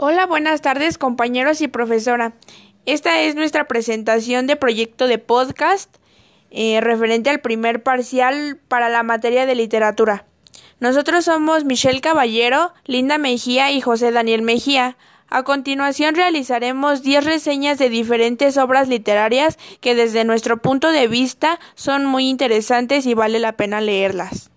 Hola, buenas tardes compañeros y profesora. Esta es nuestra presentación de proyecto de podcast eh, referente al primer parcial para la materia de literatura. Nosotros somos Michelle Caballero, Linda Mejía y José Daniel Mejía. A continuación realizaremos 10 reseñas de diferentes obras literarias que desde nuestro punto de vista son muy interesantes y vale la pena leerlas.